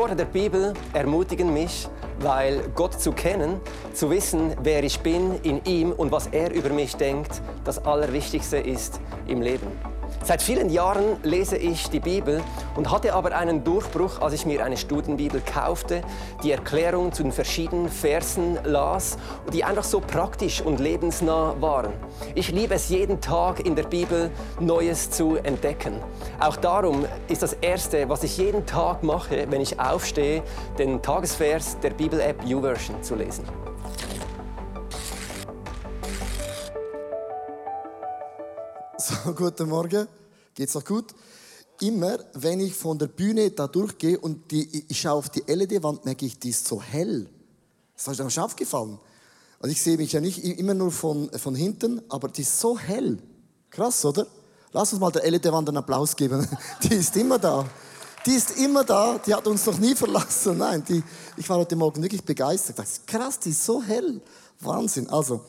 Worte der Bibel ermutigen mich, weil Gott zu kennen, zu wissen, wer ich bin in ihm und was er über mich denkt, das Allerwichtigste ist im Leben. Seit vielen Jahren lese ich die Bibel und hatte aber einen Durchbruch, als ich mir eine Studienbibel kaufte, die Erklärung zu den verschiedenen Versen las, die einfach so praktisch und lebensnah waren. Ich liebe es jeden Tag in der Bibel Neues zu entdecken. Auch darum ist das Erste, was ich jeden Tag mache, wenn ich aufstehe, den Tagesvers der Bibel-App YouVersion zu lesen. So, guten Morgen. Geht's noch gut? Immer, wenn ich von der Bühne da durchgehe und die, ich schaue auf die LED-Wand, merke ich, die ist so hell. Das ist euch aufgefallen. Also ich sehe mich ja nicht immer nur von, von hinten, aber die ist so hell. Krass, oder? Lass uns mal der LED-Wand einen Applaus geben. Die ist immer da. Die ist immer da. Die hat uns noch nie verlassen. Nein, die, ich war heute Morgen wirklich begeistert. Das ist krass, die ist so hell. Wahnsinn. Also,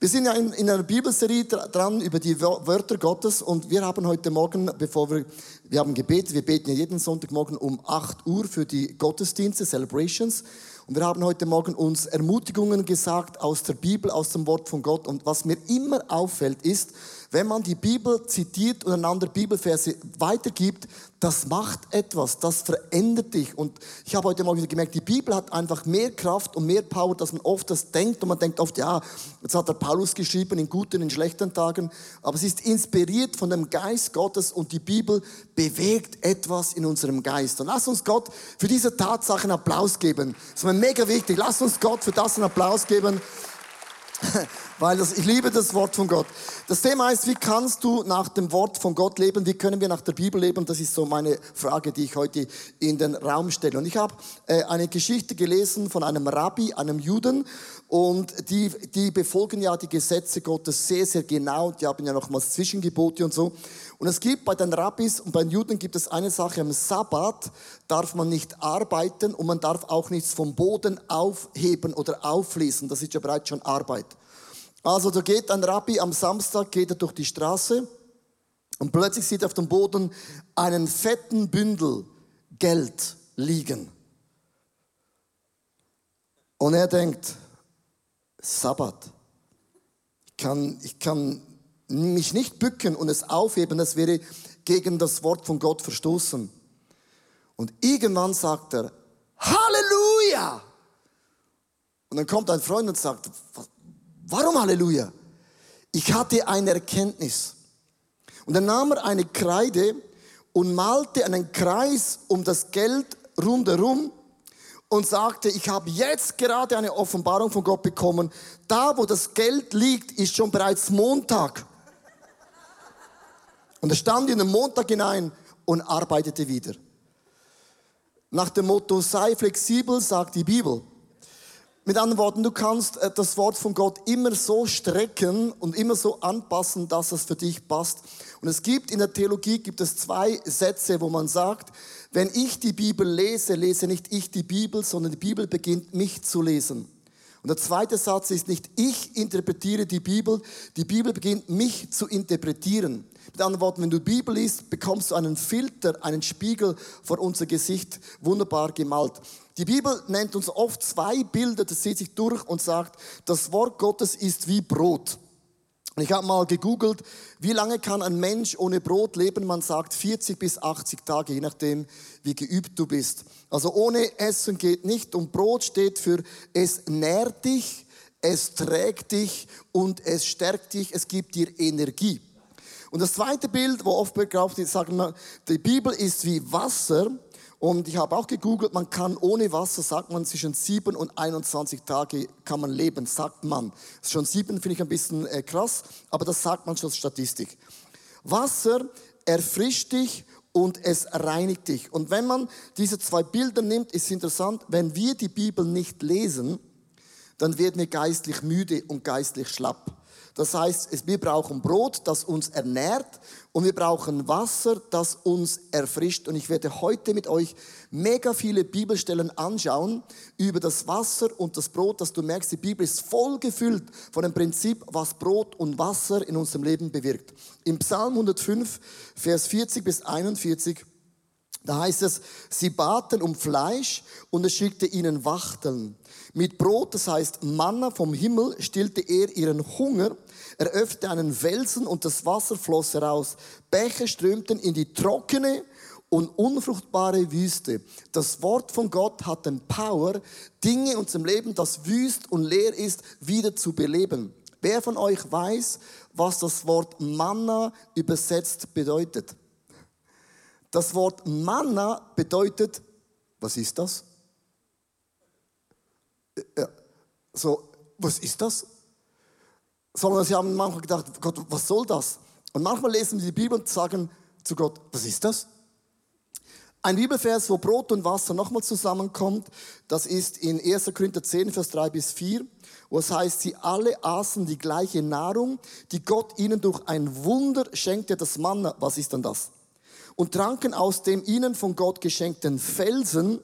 wir sind ja in, in einer Bibelserie dran über die Wörter Gottes und wir haben heute Morgen, bevor wir, wir haben gebetet, wir beten ja jeden Sonntagmorgen um 8 Uhr für die Gottesdienste, Celebrations. Und wir haben heute Morgen uns Ermutigungen gesagt aus der Bibel, aus dem Wort von Gott. Und was mir immer auffällt, ist, wenn man die Bibel zitiert und einander Bibelverse weitergibt, das macht etwas, das verändert dich. Und ich habe heute mal wieder gemerkt, die Bibel hat einfach mehr Kraft und mehr Power, dass man oft das denkt und man denkt oft, ja, jetzt hat der Paulus geschrieben in guten, in schlechten Tagen, aber sie ist inspiriert von dem Geist Gottes und die Bibel bewegt etwas in unserem Geist. Und lass uns Gott für diese Tatsache einen Applaus geben. Das ist mir mega wichtig. Lass uns Gott für das einen Applaus geben. Weil das, ich liebe das Wort von Gott. Das Thema ist, wie kannst du nach dem Wort von Gott leben? Wie können wir nach der Bibel leben? Das ist so meine Frage, die ich heute in den Raum stelle. Und ich habe äh, eine Geschichte gelesen von einem Rabbi, einem Juden. Und die, die befolgen ja die Gesetze Gottes sehr, sehr genau. Die haben ja nochmals Zwischengebote und so. Und es gibt bei den Rabbis und bei den Juden gibt es eine Sache, am Sabbat darf man nicht arbeiten und man darf auch nichts vom Boden aufheben oder auflesen. Das ist ja bereits schon Arbeit. Also da geht ein Rabbi am Samstag, geht er durch die Straße und plötzlich sieht er auf dem Boden einen fetten Bündel Geld liegen. Und er denkt, Sabbat. Ich kann, ich kann mich nicht bücken und es aufheben, das wäre gegen das Wort von Gott verstoßen. Und irgendwann sagt er, Halleluja! Und dann kommt ein Freund und sagt, warum Halleluja? Ich hatte eine Erkenntnis. Und dann nahm er eine Kreide und malte einen Kreis um das Geld rundherum und sagte, ich habe jetzt gerade eine Offenbarung von Gott bekommen. Da, wo das Geld liegt, ist schon bereits Montag. Und er stand in den Montag hinein und arbeitete wieder. Nach dem Motto, sei flexibel, sagt die Bibel. Mit anderen Worten, du kannst äh, das Wort von Gott immer so strecken und immer so anpassen, dass es für dich passt. Und es gibt in der Theologie gibt es zwei Sätze, wo man sagt, wenn ich die Bibel lese, lese nicht ich die Bibel, sondern die Bibel beginnt mich zu lesen. Und der zweite Satz ist nicht ich interpretiere die Bibel, die Bibel beginnt mich zu interpretieren. Mit anderen Worten, wenn du Bibel liest, bekommst du einen Filter, einen Spiegel vor unser Gesicht wunderbar gemalt. Die Bibel nennt uns oft zwei Bilder, das zieht sich durch und sagt, das Wort Gottes ist wie Brot. Ich habe mal gegoogelt, wie lange kann ein Mensch ohne Brot leben? Man sagt 40 bis 80 Tage, je nachdem, wie geübt du bist. Also ohne Essen geht nicht. Und Brot steht für es nährt dich, es trägt dich und es stärkt dich, es gibt dir Energie. Und das zweite Bild, wo oft begrabt ist, sagen wir, die Bibel ist wie Wasser. Und ich habe auch gegoogelt, man kann ohne Wasser, sagt man, zwischen 7 und 21 Tage kann man leben, sagt man. Schon sieben finde ich ein bisschen äh, krass, aber das sagt man schon Statistik. Wasser erfrischt dich und es reinigt dich. Und wenn man diese zwei Bilder nimmt, ist interessant, wenn wir die Bibel nicht lesen, dann werden wir geistlich müde und geistlich schlapp. Das heißt, wir brauchen Brot, das uns ernährt und wir brauchen Wasser, das uns erfrischt. Und ich werde heute mit euch mega viele Bibelstellen anschauen über das Wasser und das Brot, dass du merkst, die Bibel ist voll gefüllt von dem Prinzip, was Brot und Wasser in unserem Leben bewirkt. Im Psalm 105, Vers 40 bis 41 Da heißt es, sie baten um Fleisch und er schickte ihnen Wachteln. Mit Brot, das heißt Manna vom Himmel, stillte er ihren Hunger. Er öffnete einen Felsen und das Wasser floss heraus. Bäche strömten in die trockene und unfruchtbare Wüste. Das Wort von Gott hat den Power, Dinge in unserem Leben, das wüst und leer ist, wieder zu beleben. Wer von euch weiß, was das Wort Manna übersetzt bedeutet? Das Wort Manna bedeutet, was ist das? So, was ist das? Sondern sie haben manchmal gedacht, Gott, was soll das? Und manchmal lesen sie die Bibel und sagen zu Gott, was ist das? Ein Bibelvers, wo Brot und Wasser nochmal zusammenkommt, das ist in 1. Korinther 10, Vers 3 bis 4, wo es heißt, sie alle aßen die gleiche Nahrung, die Gott ihnen durch ein Wunder schenkte, das Manna. Was ist denn das? Und tranken aus dem ihnen von Gott geschenkten Felsen,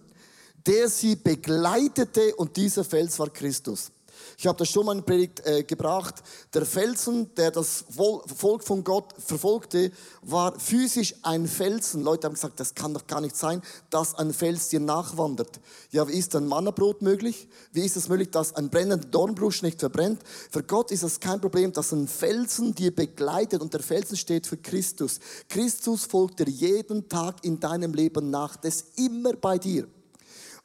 der sie begleitete und dieser Fels war Christus. Ich habe das schon mal in Predigt äh, gebracht. Der Felsen, der das Volk von Gott verfolgte, war physisch ein Felsen. Leute haben gesagt, das kann doch gar nicht sein, dass ein Fels dir nachwandert. Ja, wie ist ein Mannabrot möglich? Wie ist es möglich, dass ein brennender Dornbrusch nicht verbrennt? Für Gott ist es kein Problem, dass ein Felsen dir begleitet und der Felsen steht für Christus. Christus folgt dir jeden Tag in deinem Leben nach. Das ist immer bei dir.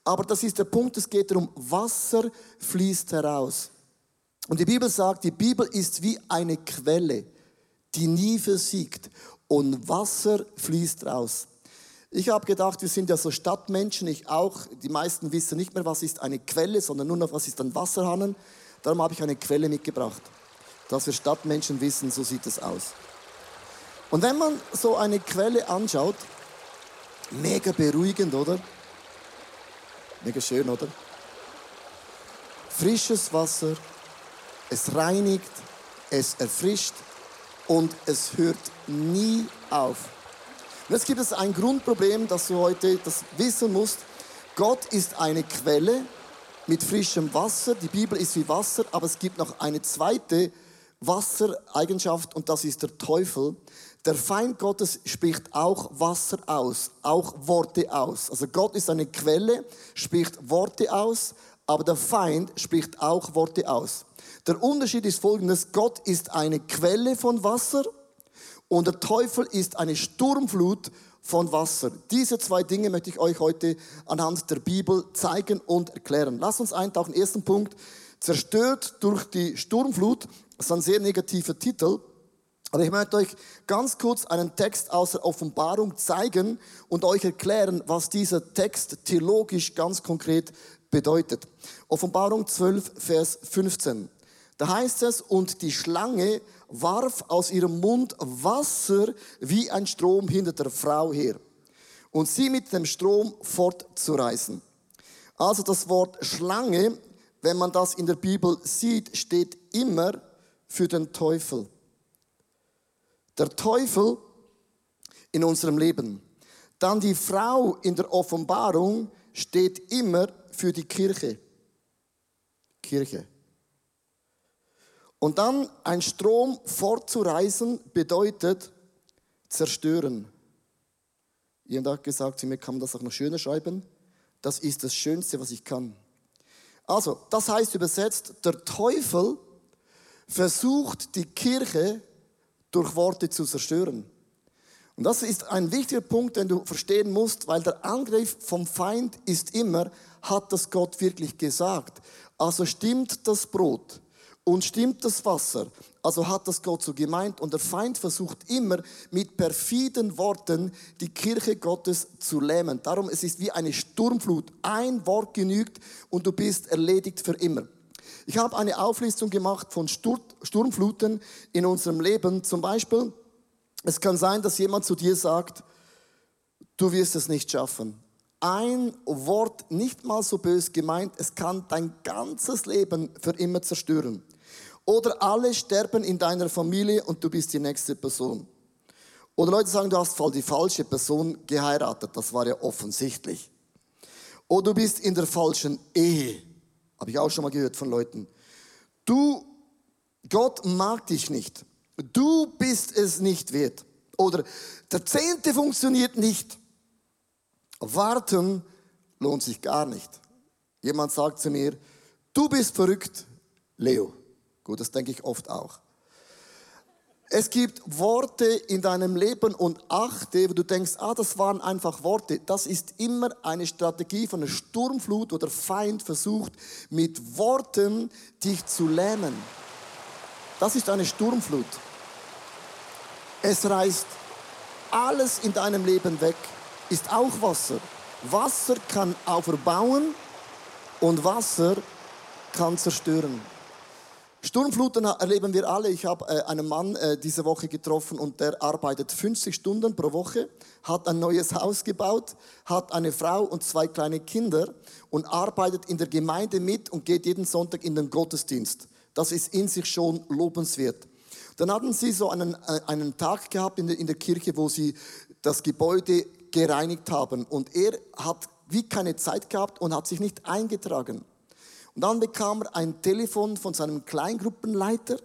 Aber das ist der Punkt, es geht darum, Wasser fließt heraus. Und die Bibel sagt, die Bibel ist wie eine Quelle, die nie versiegt und Wasser fließt raus. Ich habe gedacht, wir sind ja so Stadtmenschen, ich auch. Die meisten wissen nicht mehr, was ist eine Quelle, sondern nur noch, was ist ein Wasserhahn. Darum habe ich eine Quelle mitgebracht. Dass wir Stadtmenschen wissen, so sieht es aus. Und wenn man so eine Quelle anschaut, mega beruhigend, oder? Mega schön, oder? Frisches Wasser, es reinigt, es erfrischt und es hört nie auf. Und jetzt gibt es ein Grundproblem, das du heute das wissen musst. Gott ist eine Quelle mit frischem Wasser. Die Bibel ist wie Wasser, aber es gibt noch eine zweite Wassereigenschaft und das ist der Teufel. Der Feind Gottes spricht auch Wasser aus, auch Worte aus. Also Gott ist eine Quelle, spricht Worte aus, aber der Feind spricht auch Worte aus. Der Unterschied ist folgendes, Gott ist eine Quelle von Wasser und der Teufel ist eine Sturmflut von Wasser. Diese zwei Dinge möchte ich euch heute anhand der Bibel zeigen und erklären. Lass uns eintauchen. Ersten Punkt, zerstört durch die Sturmflut. Das ist ein sehr negativer Titel. Aber ich möchte euch ganz kurz einen Text aus der Offenbarung zeigen und euch erklären, was dieser Text theologisch ganz konkret bedeutet. Offenbarung 12, Vers 15. Da heißt es, und die Schlange warf aus ihrem Mund Wasser wie ein Strom hinter der Frau her und sie mit dem Strom fortzureißen. Also das Wort Schlange, wenn man das in der Bibel sieht, steht immer für den Teufel. Der Teufel in unserem Leben. Dann die Frau in der Offenbarung steht immer für die Kirche. Kirche. Und dann ein Strom fortzureisen bedeutet zerstören. Jemand hat gesagt, mir kann man das auch noch schöner schreiben. Das ist das Schönste, was ich kann. Also, das heißt übersetzt, der Teufel versucht die Kirche durch Worte zu zerstören. Und das ist ein wichtiger Punkt, den du verstehen musst, weil der Angriff vom Feind ist immer, hat das Gott wirklich gesagt? Also stimmt das Brot und stimmt das Wasser? Also hat das Gott so gemeint und der Feind versucht immer mit perfiden Worten die Kirche Gottes zu lähmen. Darum es ist wie eine Sturmflut. Ein Wort genügt und du bist erledigt für immer. Ich habe eine Auflistung gemacht von Sturmfluten in unserem Leben. Zum Beispiel, es kann sein, dass jemand zu dir sagt, du wirst es nicht schaffen. Ein Wort, nicht mal so bös gemeint, es kann dein ganzes Leben für immer zerstören. Oder alle sterben in deiner Familie und du bist die nächste Person. Oder Leute sagen, du hast voll die falsche Person geheiratet, das war ja offensichtlich. Oder du bist in der falschen Ehe. Habe ich auch schon mal gehört von Leuten. Du, Gott mag dich nicht. Du bist es nicht wert. Oder der Zehnte funktioniert nicht. Warten lohnt sich gar nicht. Jemand sagt zu mir, du bist verrückt, Leo. Gut, das denke ich oft auch. Es gibt Worte in deinem Leben und achte, wo du denkst, ah, das waren einfach Worte. Das ist immer eine Strategie von einer Sturmflut, wo der Feind versucht, mit Worten dich zu lähmen. Das ist eine Sturmflut. Es reißt alles in deinem Leben weg, ist auch Wasser. Wasser kann auferbauen und Wasser kann zerstören. Sturmfluten erleben wir alle. Ich habe äh, einen Mann äh, diese Woche getroffen und der arbeitet 50 Stunden pro Woche, hat ein neues Haus gebaut, hat eine Frau und zwei kleine Kinder und arbeitet in der Gemeinde mit und geht jeden Sonntag in den Gottesdienst. Das ist in sich schon lobenswert. Dann hatten sie so einen, äh, einen Tag gehabt in der, in der Kirche, wo sie das Gebäude gereinigt haben und er hat wie keine Zeit gehabt und hat sich nicht eingetragen. Und dann bekam er ein Telefon von seinem Kleingruppenleiter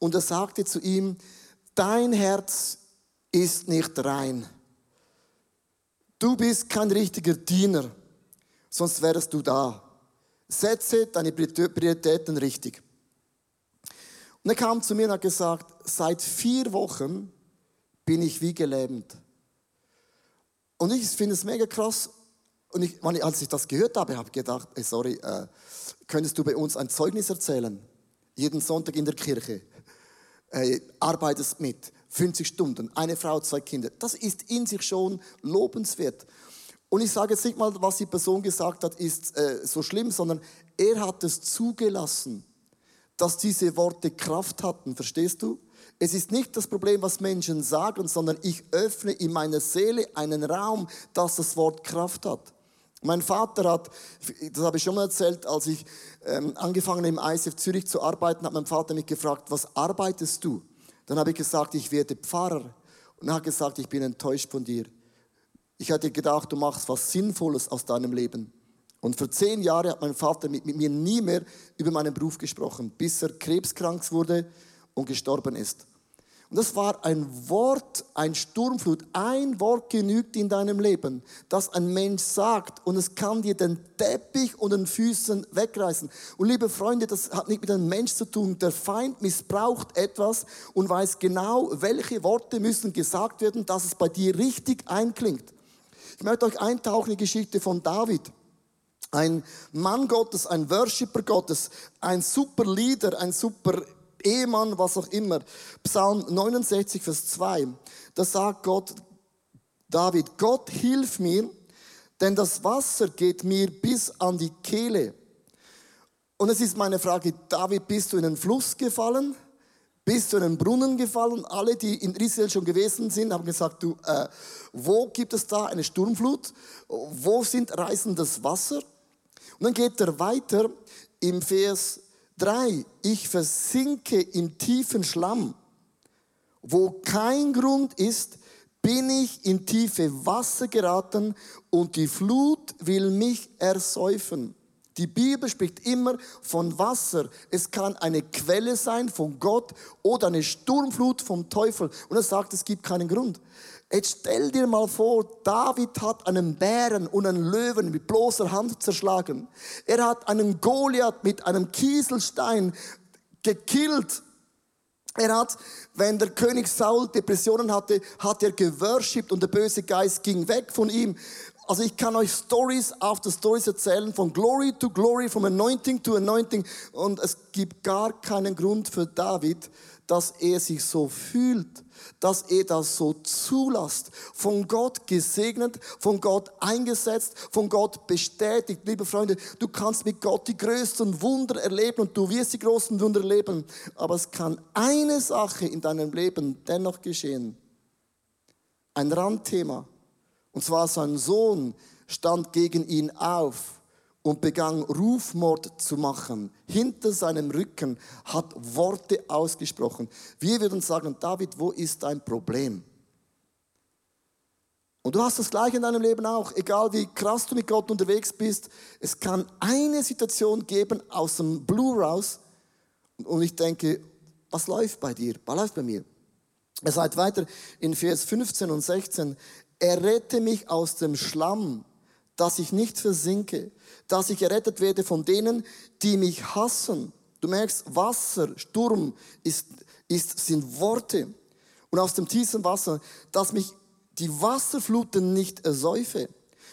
und er sagte zu ihm, dein Herz ist nicht rein. Du bist kein richtiger Diener, sonst wärst du da. Setze deine Prioritäten richtig. Und er kam zu mir und hat gesagt, seit vier Wochen bin ich wie gelähmt. Und ich finde es mega krass. Und ich, als ich das gehört habe, habe ich gedacht, ey, sorry, äh, könntest du bei uns ein Zeugnis erzählen? Jeden Sonntag in der Kirche. Äh, arbeitest mit. 50 Stunden, eine Frau, zwei Kinder. Das ist in sich schon lobenswert. Und ich sage jetzt nicht mal, was die Person gesagt hat, ist äh, so schlimm, sondern er hat es zugelassen, dass diese Worte Kraft hatten. Verstehst du? Es ist nicht das Problem, was Menschen sagen, sondern ich öffne in meiner Seele einen Raum, dass das Wort Kraft hat. Mein Vater hat, das habe ich schon mal erzählt, als ich ähm, angefangen im ICF Zürich zu arbeiten, hat mein Vater mich gefragt, was arbeitest du? Dann habe ich gesagt, ich werde Pfarrer. Und er hat gesagt, ich bin enttäuscht von dir. Ich hatte gedacht, du machst was Sinnvolles aus deinem Leben. Und für zehn Jahre hat mein Vater mit, mit mir nie mehr über meinen Beruf gesprochen, bis er krebskrank wurde und gestorben ist. Und das war ein Wort, ein Sturmflut. Ein Wort genügt in deinem Leben, das ein Mensch sagt und es kann dir den Teppich und den Füßen wegreißen. Und liebe Freunde, das hat nicht mit einem Mensch zu tun. Der Feind missbraucht etwas und weiß genau, welche Worte müssen gesagt werden, dass es bei dir richtig einklingt. Ich möchte euch eintauchen in die Geschichte von David. Ein Mann Gottes, ein Worshipper Gottes, ein super Leader, ein super Ehemann, was auch immer. Psalm 69, Vers 2. Da sagt Gott, David, Gott hilf mir, denn das Wasser geht mir bis an die Kehle. Und es ist meine Frage, David, bist du in einen Fluss gefallen? Bist du in einen Brunnen gefallen? Alle, die in Israel schon gewesen sind, haben gesagt, du, äh, wo gibt es da eine Sturmflut? Wo sind reißendes Wasser? Und dann geht er weiter im Vers Drei, ich versinke im tiefen Schlamm. Wo kein Grund ist, bin ich in tiefe Wasser geraten und die Flut will mich ersäufen. Die Bibel spricht immer von Wasser. Es kann eine Quelle sein von Gott oder eine Sturmflut vom Teufel. Und er sagt, es gibt keinen Grund. Jetzt stell dir mal vor, David hat einen Bären und einen Löwen mit bloßer Hand zerschlagen. Er hat einen Goliath mit einem Kieselstein gekillt. Er hat, wenn der König Saul Depressionen hatte, hat er geworshipped und der böse Geist ging weg von ihm. Also ich kann euch Stories after Stories erzählen, von Glory to Glory, from Anointing to Anointing. Und es gibt gar keinen Grund für David, dass er sich so fühlt dass er das so zulasst. Von Gott gesegnet, von Gott eingesetzt, von Gott bestätigt. Liebe Freunde, du kannst mit Gott die größten Wunder erleben und du wirst die großen Wunder erleben. Aber es kann eine Sache in deinem Leben dennoch geschehen. Ein Randthema. Und zwar sein Sohn stand gegen ihn auf und begann Rufmord zu machen. Hinter seinem Rücken hat Worte ausgesprochen. Wir würden sagen, David, wo ist dein Problem? Und du hast das gleiche in deinem Leben auch. Egal wie krass du mit Gott unterwegs bist, es kann eine Situation geben aus dem Blue raus. Und ich denke, was läuft bei dir? Was läuft bei mir? Er sagt weiter in Vers 15 und 16, er rette mich aus dem Schlamm dass ich nicht versinke, dass ich gerettet werde von denen, die mich hassen. Du merkst, Wasser, Sturm ist, ist, sind Worte. Und aus dem tiefen Wasser, dass mich die Wasserfluten nicht ersäufe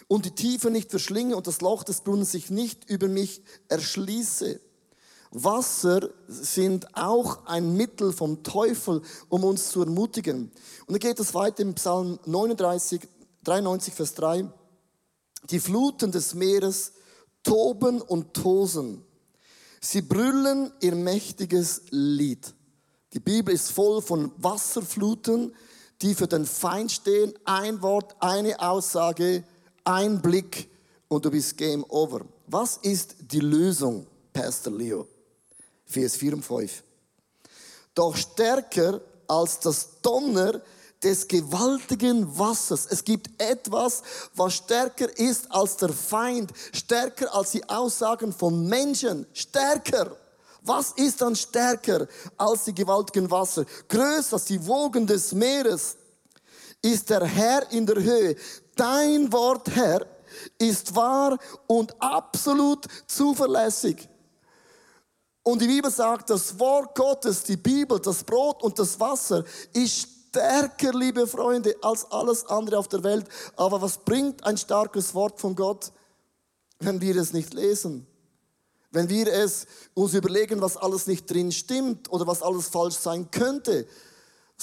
und die Tiefe nicht verschlinge und das Loch des Brunnens sich nicht über mich erschließe. Wasser sind auch ein Mittel vom Teufel, um uns zu ermutigen. Und dann geht es weiter im Psalm 39, 93, Vers 3. Die Fluten des Meeres toben und tosen. Sie brüllen ihr mächtiges Lied. Die Bibel ist voll von Wasserfluten, die für den Feind stehen. Ein Wort, eine Aussage, ein Blick und du bist Game Over. Was ist die Lösung, Pastor Leo? Vers 4 und 5. Doch stärker als das Donner des gewaltigen Wassers. Es gibt etwas, was stärker ist als der Feind, stärker als die Aussagen von Menschen, stärker. Was ist dann stärker als die gewaltigen Wasser? Größer als die Wogen des Meeres ist der Herr in der Höhe. Dein Wort, Herr, ist wahr und absolut zuverlässig. Und die Bibel sagt, das Wort Gottes, die Bibel, das Brot und das Wasser ist stärker, liebe Freunde, als alles andere auf der Welt. Aber was bringt ein starkes Wort von Gott, wenn wir es nicht lesen? Wenn wir es uns überlegen, was alles nicht drin stimmt oder was alles falsch sein könnte,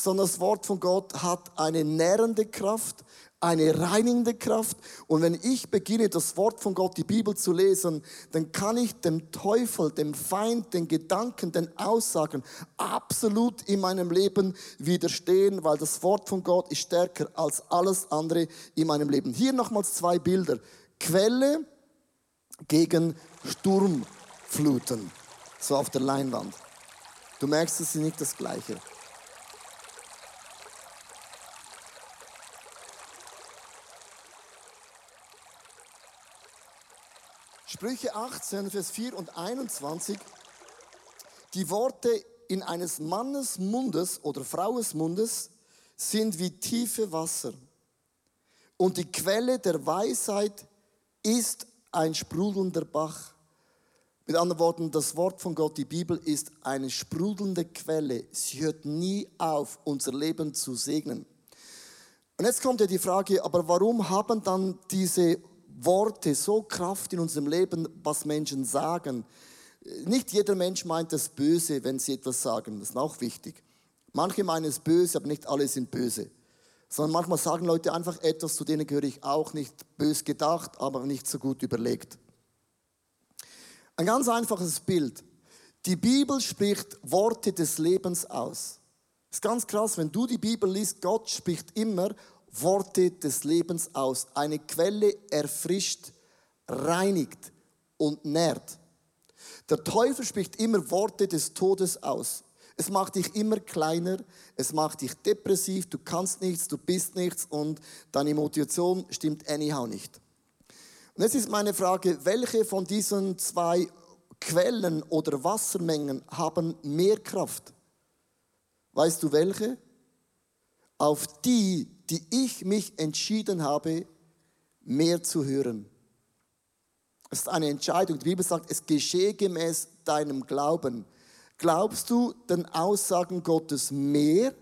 sondern das Wort von Gott hat eine nährende Kraft, eine reinigende Kraft. Und wenn ich beginne, das Wort von Gott, die Bibel zu lesen, dann kann ich dem Teufel, dem Feind, den Gedanken, den Aussagen absolut in meinem Leben widerstehen, weil das Wort von Gott ist stärker als alles andere in meinem Leben. Hier nochmals zwei Bilder. Quelle gegen Sturm. Fluten. So auf der Leinwand. Du merkst, es ist nicht das Gleiche. Sprüche 18, Vers 4 und 21. Die Worte in eines Mannes Mundes oder Fraues Mundes sind wie tiefe Wasser. Und die Quelle der Weisheit ist ein sprudelnder Bach. Mit anderen Worten, das Wort von Gott, die Bibel, ist eine sprudelnde Quelle. Sie hört nie auf, unser Leben zu segnen. Und jetzt kommt ja die Frage, aber warum haben dann diese Worte so Kraft in unserem Leben, was Menschen sagen? Nicht jeder Mensch meint das Böse, wenn sie etwas sagen. Das ist auch wichtig. Manche meinen es böse, aber nicht alle sind böse. Sondern manchmal sagen Leute einfach etwas, zu denen gehöre ich auch nicht bös gedacht, aber nicht so gut überlegt. Ein ganz einfaches Bild. Die Bibel spricht Worte des Lebens aus. Das ist ganz krass, wenn du die Bibel liest, Gott spricht immer Worte des Lebens aus. Eine Quelle erfrischt, reinigt und nährt. Der Teufel spricht immer Worte des Todes aus. Es macht dich immer kleiner, es macht dich depressiv, du kannst nichts, du bist nichts und deine Motivation stimmt anyhow nicht. Und jetzt ist meine Frage, welche von diesen zwei Quellen oder Wassermengen haben mehr Kraft? Weißt du welche? Auf die, die ich mich entschieden habe, mehr zu hören. Es ist eine Entscheidung. Die Bibel sagt, es geschehe gemäß deinem Glauben. Glaubst du den Aussagen Gottes mehr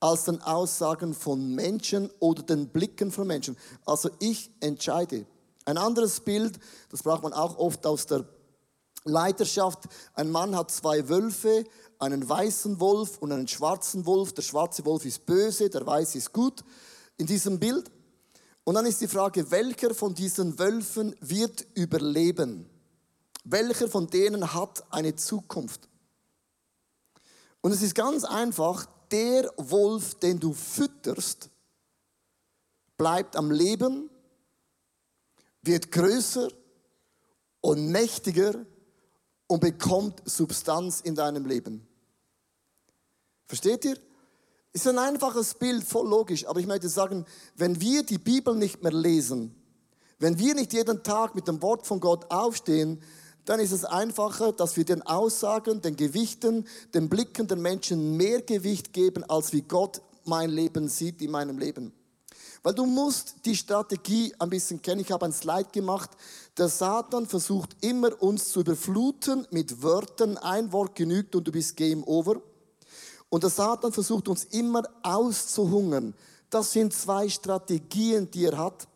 als den Aussagen von Menschen oder den Blicken von Menschen? Also ich entscheide. Ein anderes Bild, das braucht man auch oft aus der Leiterschaft. Ein Mann hat zwei Wölfe, einen weißen Wolf und einen schwarzen Wolf. Der schwarze Wolf ist böse, der weiße ist gut in diesem Bild. Und dann ist die Frage, welcher von diesen Wölfen wird überleben? Welcher von denen hat eine Zukunft? Und es ist ganz einfach, der Wolf, den du fütterst, bleibt am Leben wird größer und mächtiger und bekommt Substanz in deinem Leben. Versteht ihr? Ist ein einfaches Bild, voll logisch, aber ich möchte sagen, wenn wir die Bibel nicht mehr lesen, wenn wir nicht jeden Tag mit dem Wort von Gott aufstehen, dann ist es einfacher, dass wir den Aussagen, den Gewichten, den Blicken der Menschen mehr Gewicht geben, als wie Gott mein Leben sieht in meinem Leben. Weil du musst die Strategie ein bisschen kennen. Ich habe ein Slide gemacht. Der Satan versucht immer uns zu überfluten mit Wörtern. Ein Wort genügt und du bist Game Over. Und der Satan versucht uns immer auszuhungern. Das sind zwei Strategien, die er hat.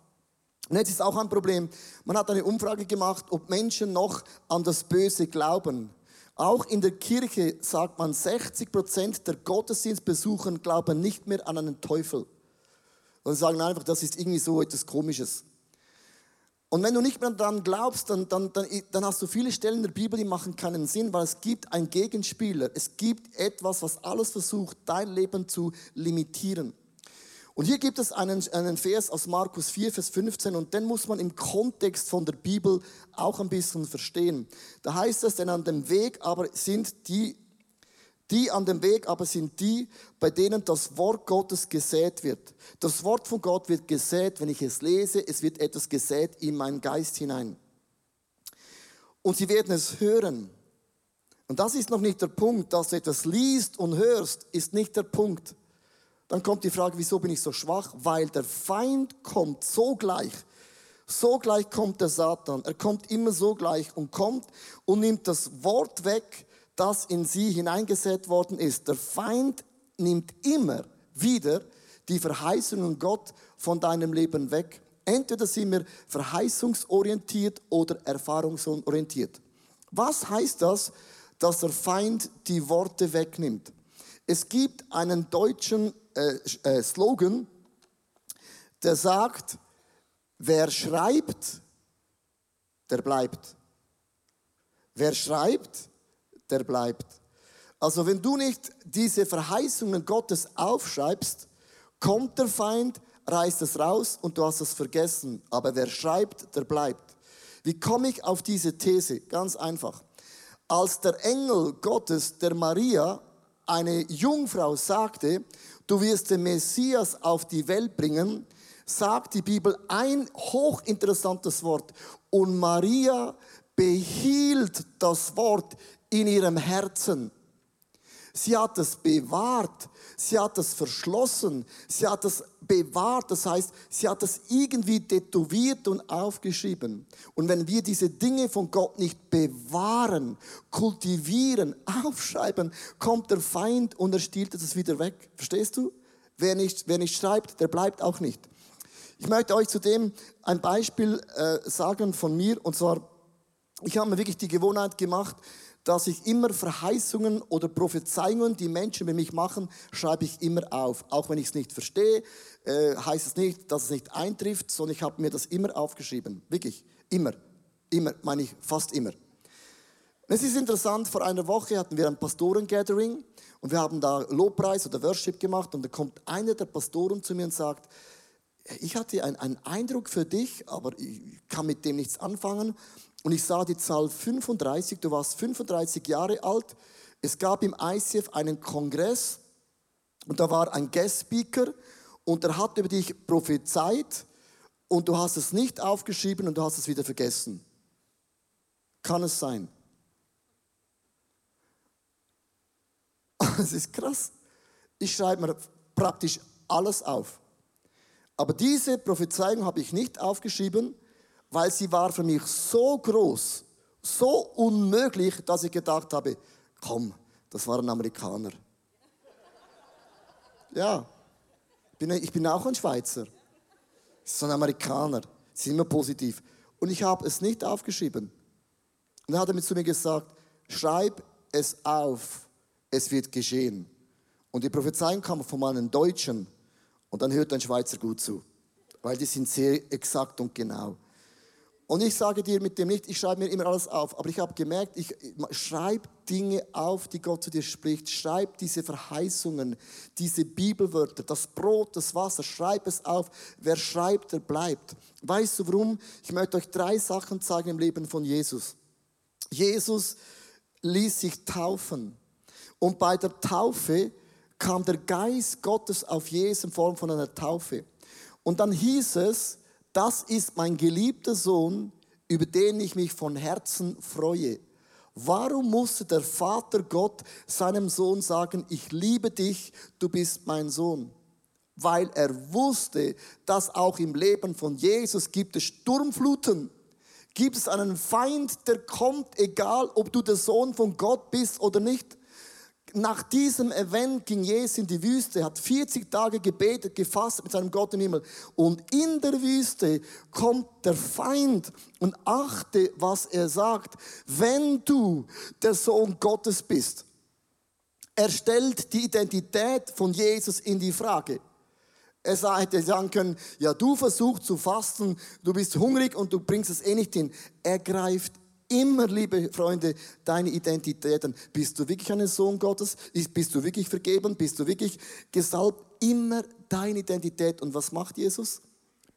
Und jetzt ist auch ein Problem. Man hat eine Umfrage gemacht, ob Menschen noch an das Böse glauben. Auch in der Kirche sagt man, 60 Prozent der Gottesdienstbesucher glauben nicht mehr an einen Teufel. Und sagen einfach, das ist irgendwie so etwas Komisches. Und wenn du nicht mehr daran glaubst, dann, dann, dann, dann hast du viele Stellen in der Bibel, die machen keinen Sinn, weil es gibt einen Gegenspieler. Es gibt etwas, was alles versucht, dein Leben zu limitieren. Und hier gibt es einen, einen Vers aus Markus 4, Vers 15 und den muss man im Kontext von der Bibel auch ein bisschen verstehen. Da heißt es, denn an dem Weg aber sind die, die an dem Weg aber sind die, bei denen das Wort Gottes gesät wird. Das Wort von Gott wird gesät, wenn ich es lese, es wird etwas gesät in meinen Geist hinein. Und sie werden es hören. Und das ist noch nicht der Punkt, dass du etwas liest und hörst, ist nicht der Punkt. Dann kommt die Frage, wieso bin ich so schwach? Weil der Feind kommt so gleich. So gleich kommt der Satan. Er kommt immer so gleich und kommt und nimmt das Wort weg, das in sie hineingesetzt worden ist. Der Feind nimmt immer wieder die Verheißungen Gott von deinem Leben weg. Entweder sind wir verheißungsorientiert oder erfahrungsorientiert. Was heißt das, dass der Feind die Worte wegnimmt? Es gibt einen deutschen äh, äh, Slogan, der sagt, wer schreibt, der bleibt. Wer schreibt, der bleibt. Also wenn du nicht diese Verheißungen Gottes aufschreibst, kommt der Feind, reißt es raus und du hast es vergessen. Aber wer schreibt, der bleibt. Wie komme ich auf diese These? Ganz einfach. Als der Engel Gottes der Maria eine Jungfrau sagte, du wirst den Messias auf die Welt bringen, sagt die Bibel ein hochinteressantes Wort. Und Maria behielt das Wort in ihrem Herzen. Sie hat es bewahrt. Sie hat es verschlossen. Sie hat es bewahrt. Das heißt, sie hat es irgendwie tätowiert und aufgeschrieben. Und wenn wir diese Dinge von Gott nicht bewahren, kultivieren, aufschreiben, kommt der Feind und er stiehlt es wieder weg. Verstehst du? Wer nicht, wer nicht schreibt, der bleibt auch nicht. Ich möchte euch zudem ein Beispiel äh, sagen von mir. Und zwar, ich habe mir wirklich die Gewohnheit gemacht, dass ich immer Verheißungen oder Prophezeiungen, die Menschen über mich machen, schreibe ich immer auf. Auch wenn ich es nicht verstehe, äh, heißt es nicht, dass es nicht eintrifft, sondern ich habe mir das immer aufgeschrieben. Wirklich, immer. Immer, meine ich fast immer. Es ist interessant, vor einer Woche hatten wir ein Pastoren-Gathering und wir haben da Lobpreis oder Worship gemacht und da kommt einer der Pastoren zu mir und sagt, ich hatte einen Eindruck für dich, aber ich kann mit dem nichts anfangen und ich sah die Zahl 35, du warst 35 Jahre alt. Es gab im ICF einen Kongress und da war ein Guest Speaker und er hat über dich prophezeit und du hast es nicht aufgeschrieben und du hast es wieder vergessen. Kann es sein? Das ist krass. Ich schreibe mir praktisch alles auf. Aber diese Prophezeiung habe ich nicht aufgeschrieben, weil sie war für mich so groß, so unmöglich, dass ich gedacht habe, komm, das war ein Amerikaner. Ja, ich bin auch ein Schweizer. Ist ein Amerikaner. Sie sind immer positiv. Und ich habe es nicht aufgeschrieben. Und dann hat er mir zu mir gesagt, schreib es auf, es wird geschehen. Und die Prophezeiung kam von meinen Deutschen. Und dann hört ein Schweizer gut zu, weil die sind sehr exakt und genau. Und ich sage dir mit dem nicht, ich schreibe mir immer alles auf, aber ich habe gemerkt, ich, schreibe Dinge auf, die Gott zu dir spricht. Schreib diese Verheißungen, diese Bibelwörter, das Brot, das Wasser, schreib es auf. Wer schreibt, der bleibt. Weißt du warum? Ich möchte euch drei Sachen zeigen im Leben von Jesus. Jesus ließ sich taufen. Und bei der Taufe kam der Geist Gottes auf Jesus in Form von einer Taufe. Und dann hieß es, das ist mein geliebter Sohn, über den ich mich von Herzen freue. Warum musste der Vater Gott seinem Sohn sagen, ich liebe dich, du bist mein Sohn? weil er wusste, dass auch im Leben von Jesus gibt es Sturmfluten. Gibt es einen Feind, der kommt, egal ob du der Sohn von Gott bist oder nicht. Nach diesem Event ging Jesus in die Wüste, hat 40 Tage gebetet, gefasst mit seinem Gott im Himmel. Und in der Wüste kommt der Feind und achte, was er sagt. Wenn du der Sohn Gottes bist, er stellt die Identität von Jesus in die Frage. Er hätte sagen können, ja, du versuchst zu fasten, du bist hungrig und du bringst es eh nicht hin. Er greift immer, liebe Freunde, deine Identität an. Bist du wirklich ein Sohn Gottes? Bist du wirklich vergeben? Bist du wirklich gesalbt? Immer deine Identität. Und was macht Jesus?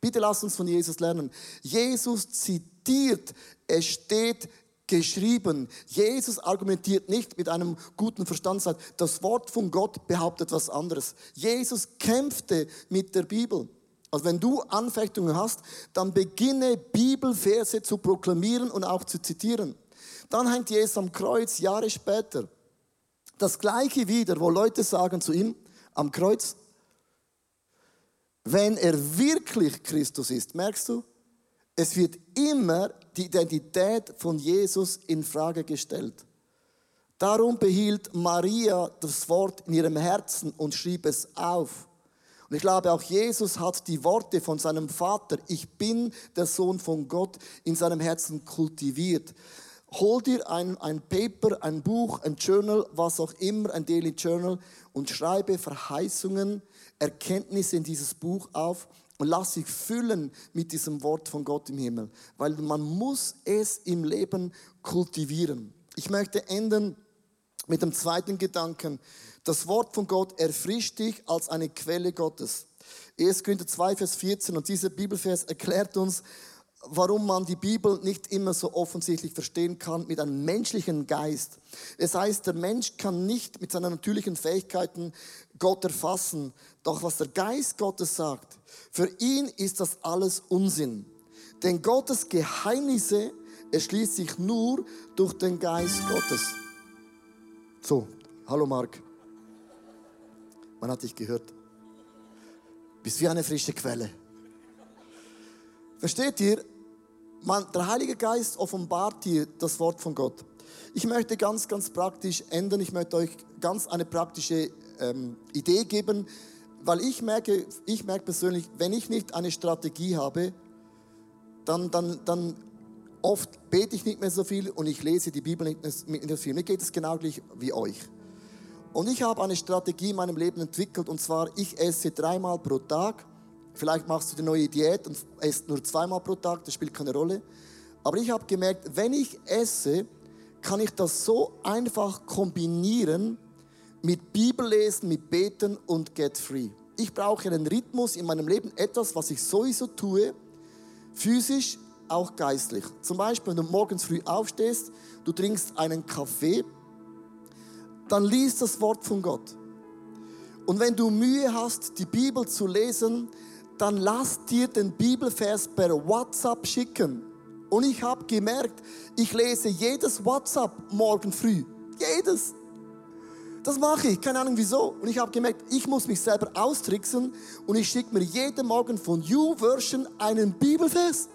Bitte lass uns von Jesus lernen. Jesus zitiert, es steht geschrieben. Jesus argumentiert nicht mit einem guten Verstand, sagt, das Wort von Gott behauptet was anderes. Jesus kämpfte mit der Bibel. Also wenn du Anfechtungen hast, dann beginne Bibelverse zu proklamieren und auch zu zitieren. Dann hängt Jesus am Kreuz Jahre später. Das gleiche wieder, wo Leute sagen zu ihm am Kreuz, wenn er wirklich Christus ist, merkst du, es wird immer die Identität von Jesus in Frage gestellt. Darum behielt Maria das Wort in ihrem Herzen und schrieb es auf. Und ich glaube, auch Jesus hat die Worte von seinem Vater, ich bin der Sohn von Gott, in seinem Herzen kultiviert. Hol dir ein, ein Paper, ein Buch, ein Journal, was auch immer, ein Daily Journal und schreibe Verheißungen, Erkenntnisse in dieses Buch auf und lass dich füllen mit diesem Wort von Gott im Himmel, weil man muss es im Leben kultivieren. Ich möchte enden mit dem zweiten Gedanken. Das Wort von Gott erfrischt dich als eine Quelle Gottes. 1. Korinther 2, Vers 14 und dieser Bibelvers erklärt uns, warum man die Bibel nicht immer so offensichtlich verstehen kann mit einem menschlichen Geist. Es heißt, der Mensch kann nicht mit seinen natürlichen Fähigkeiten Gott erfassen. Doch was der Geist Gottes sagt, für ihn ist das alles Unsinn. Denn Gottes Geheimnisse erschließt sich nur durch den Geist Gottes. So, hallo Mark. Man hat dich gehört. Bist wie eine frische Quelle. Versteht ihr? Man, der Heilige Geist offenbart dir das Wort von Gott. Ich möchte ganz, ganz praktisch ändern. Ich möchte euch ganz eine praktische ähm, Idee geben, weil ich merke, ich merke persönlich, wenn ich nicht eine Strategie habe, dann, dann, dann oft bete ich nicht mehr so viel und ich lese die Bibel nicht mehr so viel. Mir geht es genau gleich wie euch. Und ich habe eine Strategie in meinem Leben entwickelt und zwar, ich esse dreimal pro Tag. Vielleicht machst du die neue Diät und isst nur zweimal pro Tag, das spielt keine Rolle. Aber ich habe gemerkt, wenn ich esse, kann ich das so einfach kombinieren mit Bibellesen, mit Beten und Get Free. Ich brauche einen Rhythmus in meinem Leben, etwas, was ich sowieso tue, physisch, auch geistlich. Zum Beispiel, wenn du morgens früh aufstehst, du trinkst einen Kaffee, dann liest das Wort von Gott. Und wenn du Mühe hast, die Bibel zu lesen, dann lass dir den Bibelvers per WhatsApp schicken. Und ich habe gemerkt, ich lese jedes WhatsApp morgen früh. Jedes. Das mache ich, keine Ahnung wieso. Und ich habe gemerkt, ich muss mich selber austricksen und ich schicke mir jeden Morgen von YouVersion einen Bibelvers.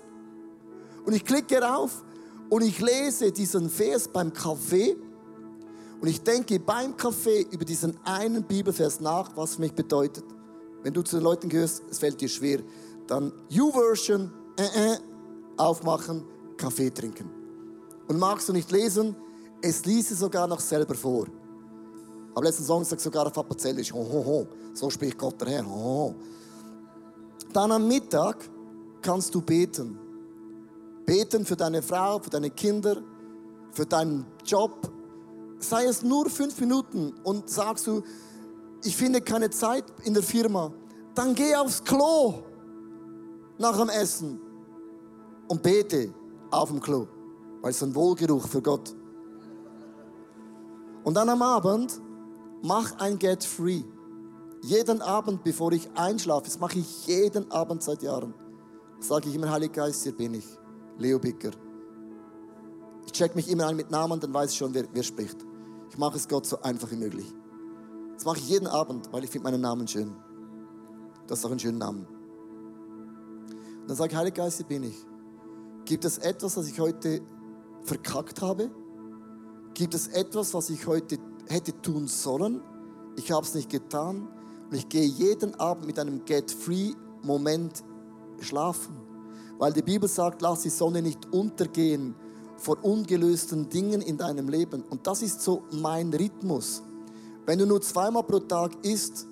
Und ich klicke rauf und ich lese diesen Vers beim Kaffee und ich denke beim Kaffee über diesen einen Bibelvers nach, was für mich bedeutet. Wenn du zu den Leuten gehörst, es fällt dir schwer, dann YouVersion, äh, äh, aufmachen, Kaffee trinken. Und magst du nicht lesen, es liest sogar noch selber vor. Am letzten Sonntag sogar auf Appenzellisch, ho, ho, ho, so spricht Gott der Herr, ho, ho. Dann am Mittag kannst du beten. Beten für deine Frau, für deine Kinder, für deinen Job. Sei es nur fünf Minuten und sagst du, ich finde keine Zeit in der Firma. Dann geh aufs Klo nach dem Essen und bete auf dem Klo, weil es ein Wohlgeruch für Gott. Und dann am Abend mach ein Get Free. Jeden Abend, bevor ich einschlafe, das mache ich jeden Abend seit Jahren, sage ich immer, Heiliger Geist, hier bin ich, Leo Bicker. Ich check mich immer ein mit Namen, dann weiß ich schon, wer, wer spricht. Ich mache es Gott so einfach wie möglich. Das mache ich jeden Abend, weil ich finde meinen Namen schön. Das ist auch ein schöner Name. Und dann sage ich, Heiliger Geist, hier bin ich. Gibt es etwas, was ich heute verkackt habe? Gibt es etwas, was ich heute hätte tun sollen? Ich habe es nicht getan. Und ich gehe jeden Abend mit einem Get-Free-Moment schlafen. Weil die Bibel sagt, lass die Sonne nicht untergehen vor ungelösten Dingen in deinem Leben. Und das ist so mein Rhythmus. Wenn du nur zweimal pro Tag isst,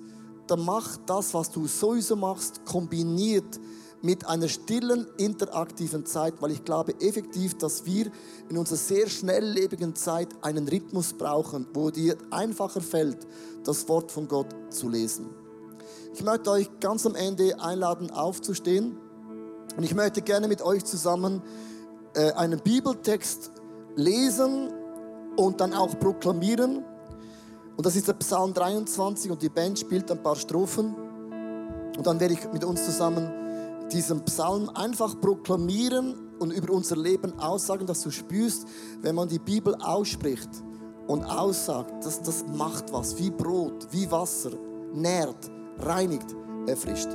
dann mach das, was du sowieso machst, kombiniert mit einer stillen, interaktiven Zeit, weil ich glaube effektiv, dass wir in unserer sehr schnelllebigen Zeit einen Rhythmus brauchen, wo dir einfacher fällt, das Wort von Gott zu lesen. Ich möchte euch ganz am Ende einladen, aufzustehen. Und ich möchte gerne mit euch zusammen äh, einen Bibeltext lesen und dann auch proklamieren. Und das ist der Psalm 23 und die Band spielt ein paar Strophen. Und dann werde ich mit uns zusammen diesen Psalm einfach proklamieren und über unser Leben aussagen, dass du spürst, wenn man die Bibel ausspricht und aussagt, das, das macht was, wie Brot, wie Wasser, nährt, reinigt, erfrischt.